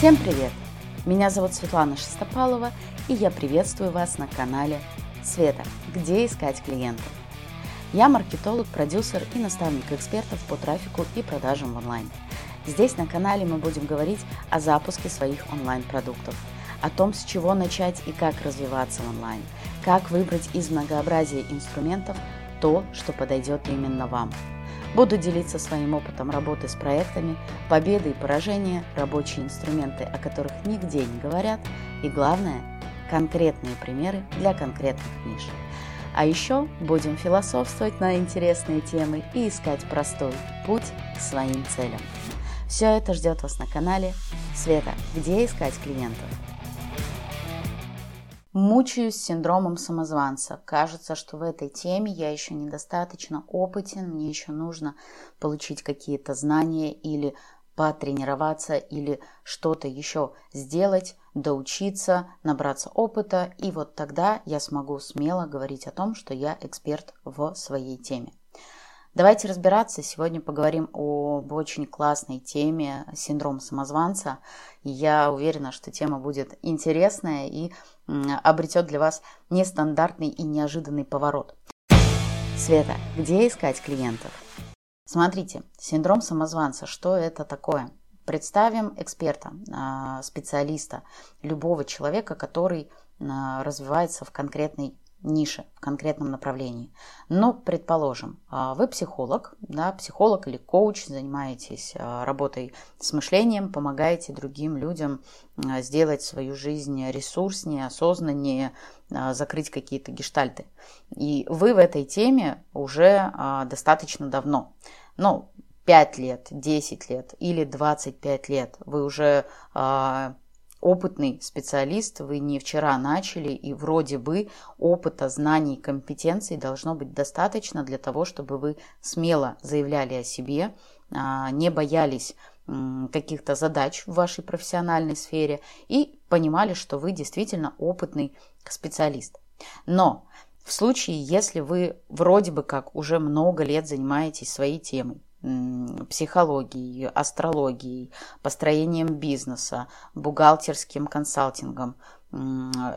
Всем привет! Меня зовут Светлана Шестопалова, и я приветствую вас на канале Света, где искать клиентов. Я маркетолог, продюсер и наставник экспертов по трафику и продажам в онлайн. Здесь на канале мы будем говорить о запуске своих онлайн-продуктов, о том, с чего начать и как развиваться в онлайн, как выбрать из многообразия инструментов то, что подойдет именно вам – Буду делиться своим опытом работы с проектами, победы и поражения, рабочие инструменты, о которых нигде не говорят, и главное, конкретные примеры для конкретных ниш. А еще будем философствовать на интересные темы и искать простой путь к своим целям. Все это ждет вас на канале Света, где искать клиентов. Мучаюсь синдромом самозванца. Кажется, что в этой теме я еще недостаточно опытен, мне еще нужно получить какие-то знания или потренироваться или что-то еще сделать, доучиться, набраться опыта, и вот тогда я смогу смело говорить о том, что я эксперт в своей теме. Давайте разбираться. Сегодня поговорим об очень классной теме синдром самозванца. Я уверена, что тема будет интересная и обретет для вас нестандартный и неожиданный поворот. Света, где искать клиентов? Смотрите, синдром самозванца, что это такое? Представим эксперта, а, специалиста, любого человека, который а, развивается в конкретной нише, в конкретном направлении. Но, предположим, а, вы психолог, да, психолог или коуч, занимаетесь а, работой с мышлением, помогаете другим людям а, сделать свою жизнь ресурснее, осознаннее, закрыть какие-то гештальты. И вы в этой теме уже достаточно давно. Ну, 5 лет, 10 лет или 25 лет. Вы уже опытный специалист, вы не вчера начали, и вроде бы опыта, знаний, компетенций должно быть достаточно для того, чтобы вы смело заявляли о себе, а, не боялись каких-то задач в вашей профессиональной сфере и понимали, что вы действительно опытный специалист. Но в случае, если вы вроде бы как уже много лет занимаетесь своей темой, психологией, астрологией, построением бизнеса, бухгалтерским консалтингом,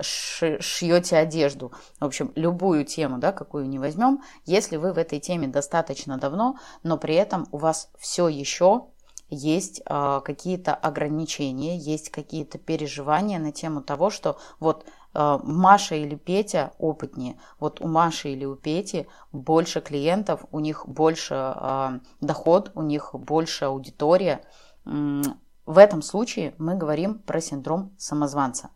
шьете одежду, в общем, любую тему, да, какую не возьмем, если вы в этой теме достаточно давно, но при этом у вас все еще есть э, какие-то ограничения, есть какие-то переживания на тему того, что вот Маша или Петя опытнее, вот у Маши или у Пети больше клиентов, у них больше э, доход, у них больше аудитория. В этом случае мы говорим про синдром самозванца,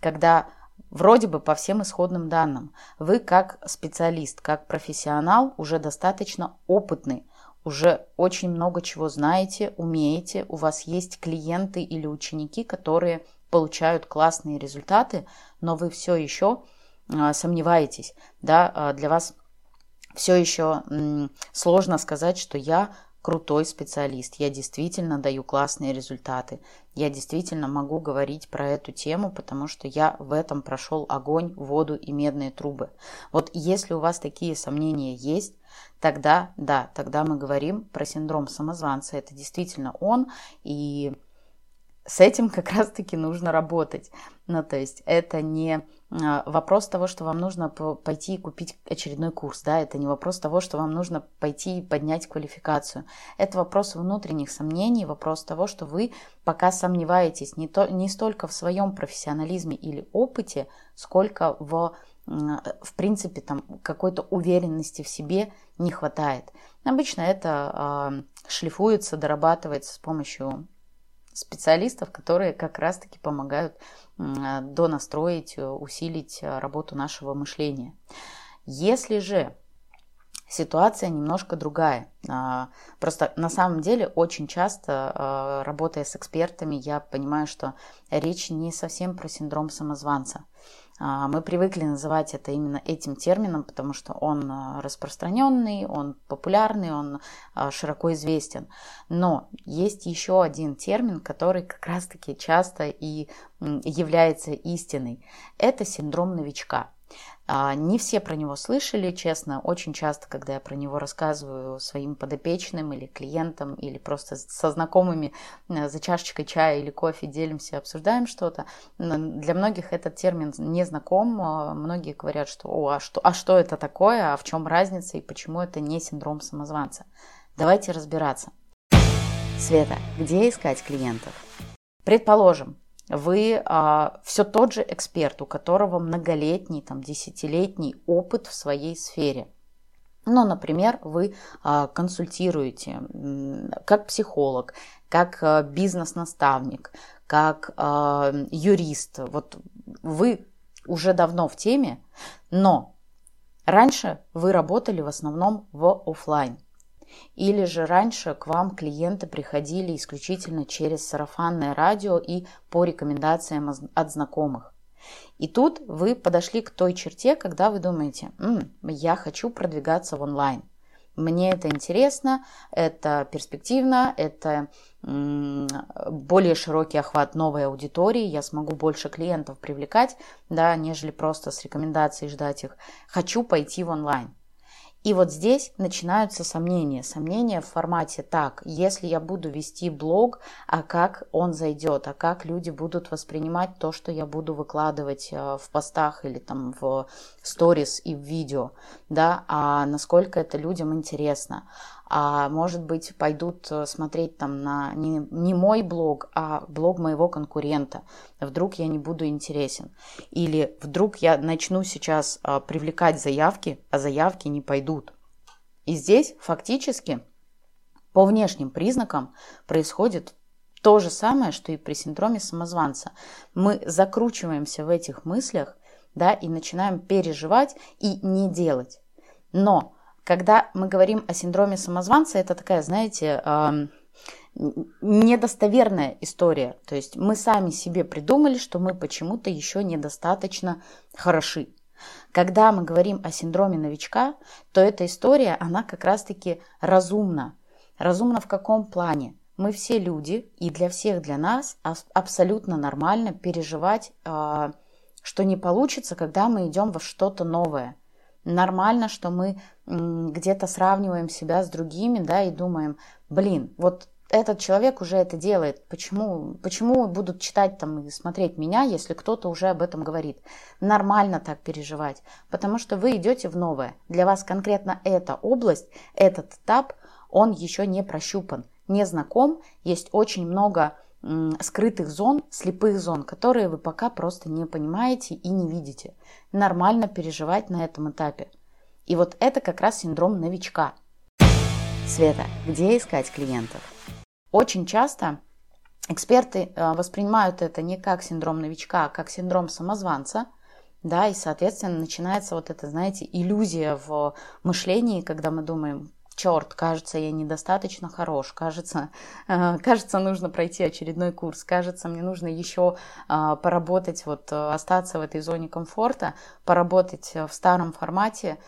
когда Вроде бы по всем исходным данным, вы как специалист, как профессионал уже достаточно опытный уже очень много чего знаете, умеете, у вас есть клиенты или ученики, которые получают классные результаты, но вы все еще а, сомневаетесь, да, а, для вас все еще сложно сказать, что я крутой специалист, я действительно даю классные результаты, я действительно могу говорить про эту тему, потому что я в этом прошел огонь, воду и медные трубы. Вот если у вас такие сомнения есть, тогда, да, тогда мы говорим про синдром самозванца. Это действительно он, и с этим как раз-таки нужно работать. Ну, то есть это не а, вопрос того, что вам нужно пойти и купить очередной курс, да, это не вопрос того, что вам нужно пойти и поднять квалификацию. Это вопрос внутренних сомнений, вопрос того, что вы пока сомневаетесь не, то, не столько в своем профессионализме или опыте, сколько в в принципе, там какой-то уверенности в себе не хватает. Обычно это э, шлифуется, дорабатывается с помощью специалистов, которые как раз-таки помогают э, донастроить, усилить работу нашего мышления. Если же ситуация немножко другая. Просто на самом деле очень часто, работая с экспертами, я понимаю, что речь не совсем про синдром самозванца. А, мы привыкли называть это именно этим термином, потому что он а, распространенный, он популярный, он а, широко известен. Но есть еще один термин, который как раз-таки часто и является истиной. Это синдром новичка. А, не все про него слышали, честно. Очень часто, когда я про него рассказываю своим подопечным или клиентам, или просто со знакомыми э, за чашечкой чая или кофе делимся, обсуждаем что-то, для многих этот термин не знаком. А, многие говорят, что «О, а что, а что это такое? А в чем разница? И почему это не синдром самозванца?» Давайте разбираться. Света, где искать клиентов? Предположим, вы а, все тот же эксперт, у которого многолетний, там, десятилетний опыт в своей сфере. Ну, например, вы а, консультируете как психолог, как а, бизнес-наставник, как а, юрист. Вот вы уже давно в теме, но раньше вы работали в основном в офлайн. Или же раньше к вам клиенты приходили исключительно через сарафанное радио и по рекомендациям от знакомых. И тут вы подошли к той черте, когда вы думаете, М, я хочу продвигаться в онлайн. Мне это интересно, это перспективно, это более широкий охват новой аудитории, я смогу больше клиентов привлекать, да, нежели просто с рекомендацией ждать их. Хочу пойти в онлайн. И вот здесь начинаются сомнения. Сомнения в формате так, если я буду вести блог, а как он зайдет, а как люди будут воспринимать то, что я буду выкладывать э, в постах или там в сторис и в видео, да, а насколько это людям интересно, а может быть пойдут э, смотреть там на не, не мой блог, а блог моего конкурента. Вдруг я не буду интересен. Или вдруг я начну сейчас а, привлекать заявки, а заявки не пойдут. И здесь фактически по внешним признакам происходит то же самое, что и при синдроме самозванца. Мы закручиваемся в этих мыслях, да, и начинаем переживать и не делать. Но когда мы говорим о синдроме самозванца, это такая, знаете, недостоверная история. То есть мы сами себе придумали, что мы почему-то еще недостаточно хороши. Когда мы говорим о синдроме новичка, то эта история, она как раз-таки разумна. Разумна в каком плане? Мы все люди, и для всех, для нас абсолютно нормально переживать, а, что не получится, когда мы идем во что-то новое – Нормально, что мы где-то сравниваем себя с другими, да, и думаем, блин, вот этот человек уже это делает, почему, почему будут читать там и смотреть меня, если кто-то уже об этом говорит? Нормально так переживать, потому что вы идете в новое. Для вас конкретно эта область, этот этап, он еще не прощупан, не знаком, есть очень много скрытых зон, слепых зон, которые вы пока просто не понимаете и не видите. Нормально переживать на этом этапе. И вот это как раз синдром новичка. Света, где искать клиентов? Очень часто эксперты э, воспринимают это не как синдром новичка, а как синдром самозванца, да, и, соответственно, начинается вот эта, знаете, иллюзия в мышлении, когда мы думаем, черт, кажется, я недостаточно хорош, кажется, э, кажется, нужно пройти очередной курс, кажется, мне нужно еще э, поработать, вот э, остаться в этой зоне комфорта, поработать в старом формате,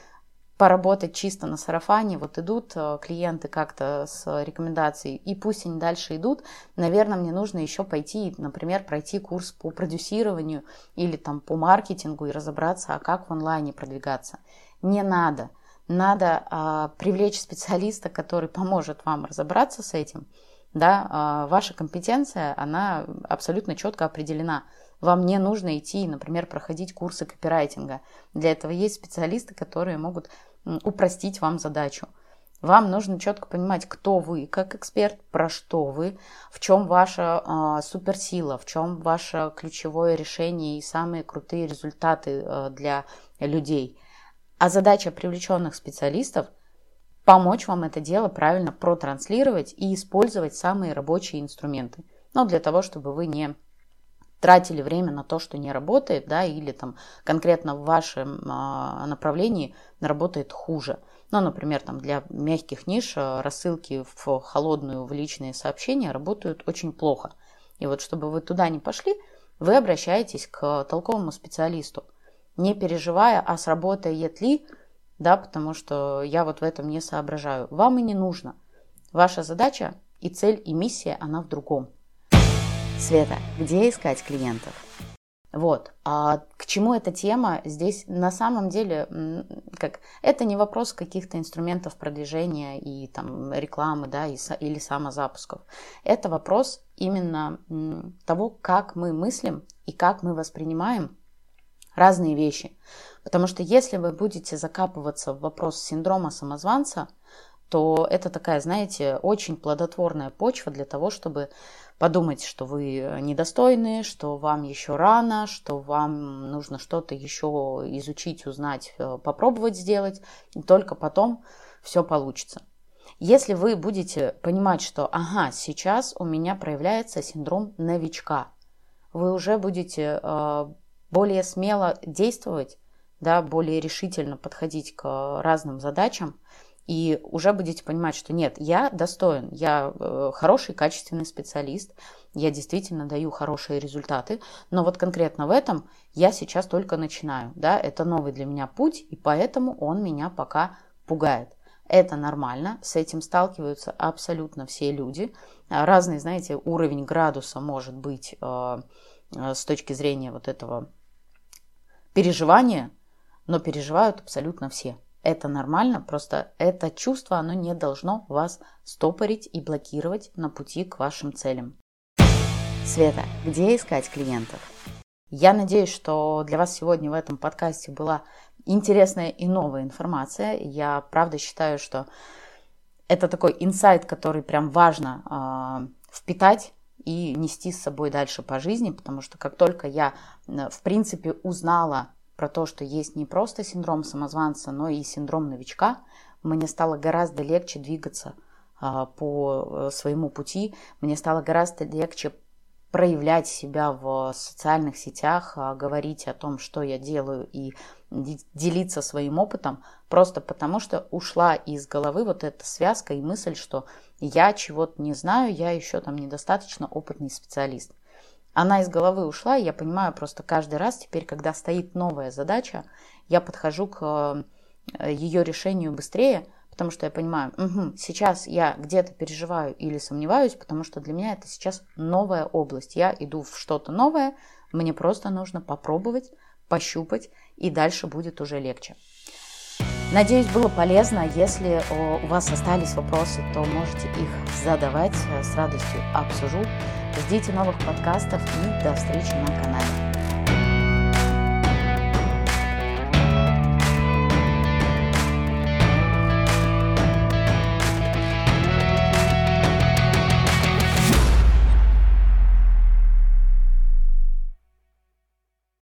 поработать чисто на сарафане, вот идут клиенты как-то с рекомендацией, и пусть они дальше идут, наверное, мне нужно еще пойти, например, пройти курс по продюсированию или там по маркетингу и разобраться, а как в онлайне продвигаться. Не надо – надо а, привлечь специалиста, который поможет вам разобраться с этим. Да, а, ваша компетенция, она абсолютно четко определена. Вам не нужно идти, например, проходить курсы копирайтинга. Для этого есть специалисты, которые могут упростить вам задачу. Вам нужно четко понимать, кто вы как эксперт, про что вы, в чем ваша э, суперсила, в чем ваше ключевое решение и самые крутые результаты э, для людей. А задача привлеченных специалистов – помочь вам это дело правильно протранслировать и использовать самые рабочие инструменты. Но для того, чтобы вы не тратили время на то, что не работает, да, или там конкретно в вашем а, направлении работает хуже. Ну, например, там для мягких ниш а, рассылки в холодную, в личные сообщения работают очень плохо. И вот чтобы вы туда не пошли, вы обращаетесь к толковому специалисту не переживая, а сработает ли, да, потому что я вот в этом не соображаю. Вам и не нужно. Ваша задача и цель, и миссия, она в другом. Света, где искать клиентов? Вот. А к чему эта тема? Здесь на самом деле как, это не вопрос каких-то инструментов продвижения и там, рекламы да, и, или самозапусков. Это вопрос именно того, как мы мыслим и как мы воспринимаем разные вещи. Потому что если вы будете закапываться в вопрос синдрома самозванца, то это такая, знаете, очень плодотворная почва для того, чтобы подумать, что вы недостойны, что вам еще рано, что вам нужно что-то еще изучить, узнать, э, попробовать сделать, и только потом все получится. Если вы будете понимать, что ага, сейчас у меня проявляется синдром новичка, вы уже будете э, более смело действовать, да, более решительно подходить к разным задачам, и уже будете понимать, что нет, я достоин, я э, хороший, качественный специалист, я действительно даю хорошие результаты, но вот конкретно в этом я сейчас только начинаю, да, это новый для меня путь, и поэтому он меня пока пугает. Это нормально, с этим сталкиваются абсолютно все люди. Разный, знаете, уровень градуса может быть э, э, с точки зрения вот этого переживания, но переживают абсолютно все. Это нормально, просто это чувство, оно не должно вас стопорить и блокировать на пути к вашим целям. Света, где искать клиентов? Я надеюсь, что для вас сегодня в этом подкасте была интересная и новая информация. Я правда считаю, что это такой инсайт, который прям важно э, впитать и нести с собой дальше по жизни, потому что как только я, в принципе, узнала про то, что есть не просто синдром самозванца, но и синдром новичка, мне стало гораздо легче двигаться а, по э, своему пути, мне стало гораздо легче проявлять себя в социальных сетях, а, говорить о том, что я делаю и делиться своим опытом, просто потому что ушла из головы вот эта связка и мысль, что я чего-то не знаю, я еще там недостаточно опытный специалист. Она из головы ушла, и я понимаю просто каждый раз теперь, когда стоит новая задача, я подхожу к э, ее решению быстрее, потому что я понимаю, угу, сейчас я где-то переживаю или сомневаюсь, потому что для меня это сейчас новая область. Я иду в что-то новое, мне просто нужно попробовать, пощупать, и дальше будет уже легче. Надеюсь, было полезно. Если у вас остались вопросы, то можете их задавать. С радостью обсужу. Ждите новых подкастов и до встречи на канале.